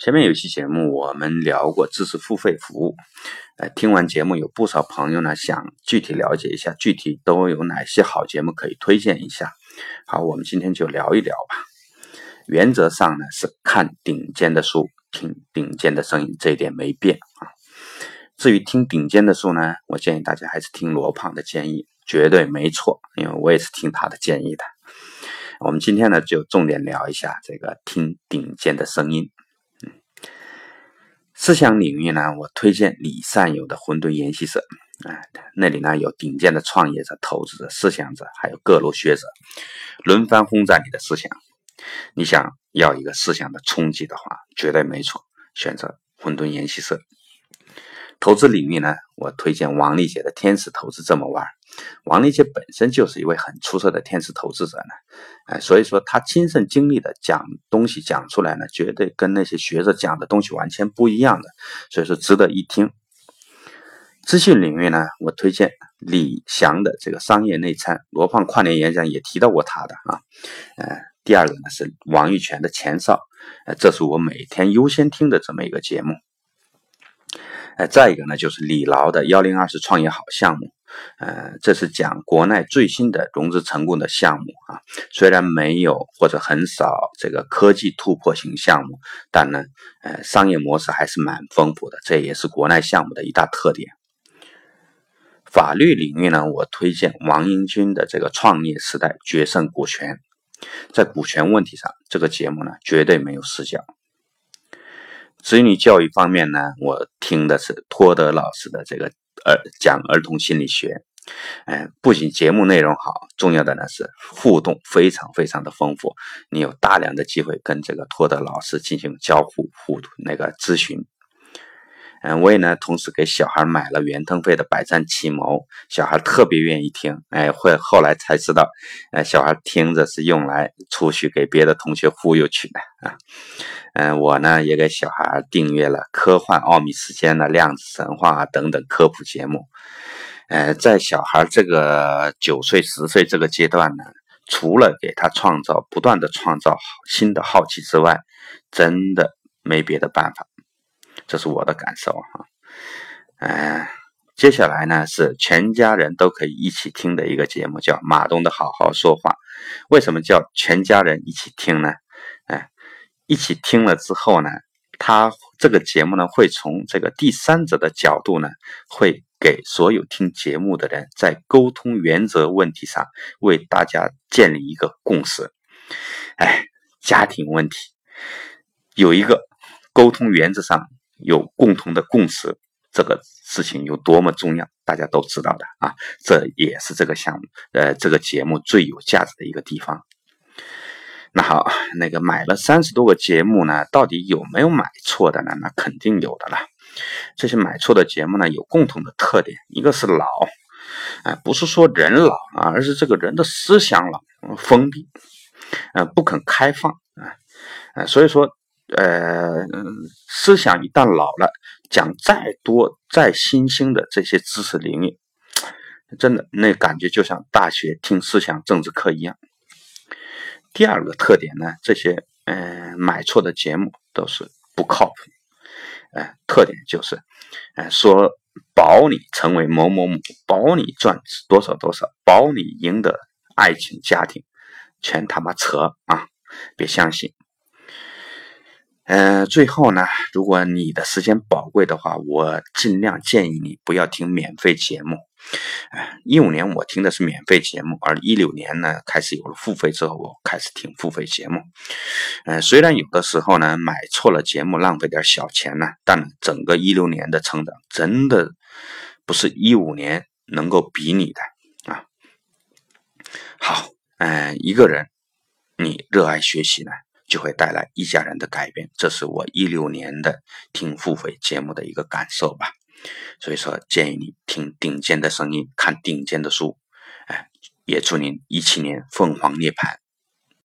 前面有期节目我们聊过知识付费服务，呃，听完节目有不少朋友呢想具体了解一下，具体都有哪些好节目可以推荐一下。好，我们今天就聊一聊吧。原则上呢是看顶尖的书，听顶尖的声音，这一点没变啊。至于听顶尖的书呢，我建议大家还是听罗胖的建议，绝对没错，因为我也是听他的建议的。我们今天呢就重点聊一下这个听顶尖的声音。思想领域呢，我推荐李善友的混沌研习社，啊，那里呢有顶尖的创业者、投资者、思想者，还有各路学者，轮番轰炸你的思想。你想要一个思想的冲击的话，绝对没错，选择混沌研习社。投资领域呢，我推荐王丽姐的《天使投资这么玩》。王丽姐本身就是一位很出色的天使投资者呢，哎，所以说她亲身经历的讲东西讲出来呢，绝对跟那些学者讲的东西完全不一样的，所以说值得一听。资讯领域呢，我推荐李翔的这个商业内参，罗胖跨年演讲也提到过他的啊，呃，第二个呢是王玉泉的前哨，呃，这是我每天优先听的这么一个节目。呃，再一个呢，就是李劳的幺零二四创业好项目，呃，这是讲国内最新的融资成功的项目啊。虽然没有或者很少这个科技突破型项目，但呢，呃，商业模式还是蛮丰富的，这也是国内项目的一大特点。法律领域呢，我推荐王英军的这个创业时代决胜股权，在股权问题上，这个节目呢绝对没有死角。子女教育方面呢，我听的是托德老师的这个儿讲儿童心理学，嗯，不仅节目内容好，重要的呢是互动非常非常的丰富，你有大量的机会跟这个托德老师进行交互互那个咨询。嗯，我也呢，同时给小孩买了袁腾飞的《百战奇谋》，小孩特别愿意听。哎，会后来才知道，呃，小孩听着是用来出去给别的同学忽悠去的啊。嗯，我呢也给小孩订阅了《科幻奥秘时间》的《量子神话》等等科普节目。呃，在小孩这个九岁、十岁这个阶段呢，除了给他创造不断的创造新的好奇之外，真的没别的办法。这是我的感受哈，嗯，接下来呢是全家人都可以一起听的一个节目，叫马东的好好说话。为什么叫全家人一起听呢？哎，一起听了之后呢，他这个节目呢会从这个第三者的角度呢，会给所有听节目的人在沟通原则问题上为大家建立一个共识。哎，家庭问题有一个沟通原则上。有共同的共识，这个事情有多么重要，大家都知道的啊！这也是这个项目，呃，这个节目最有价值的一个地方。那好，那个买了三十多个节目呢，到底有没有买错的呢？那肯定有的了。这些买错的节目呢，有共同的特点，一个是老，啊，不是说人老啊，而是这个人的思想老，封闭，呃，不肯开放啊，啊，所以说。呃，思想一旦老了，讲再多再新兴的这些知识领域，真的那感觉就像大学听思想政治课一样。第二个特点呢，这些嗯买错的节目都是不靠谱。呃，特点就是，呃说保你成为某某某，保你赚多少多少，保你赢得爱情家庭，全他妈扯啊！别相信。嗯，最后呢，如果你的时间宝贵的话，我尽量建议你不要听免费节目。哎，一五年我听的是免费节目，而一六年呢开始有了付费之后，我开始听付费节目。嗯，虽然有的时候呢买错了节目，浪费点小钱呢，但整个一六年的成长真的不是一五年能够比拟的啊。好，嗯，一个人你热爱学习呢？就会带来一家人的改变，这是我一六年的听付费节目的一个感受吧。所以说，建议你听顶尖的声音，看顶尖的书，哎，也祝您一七年凤凰涅槃。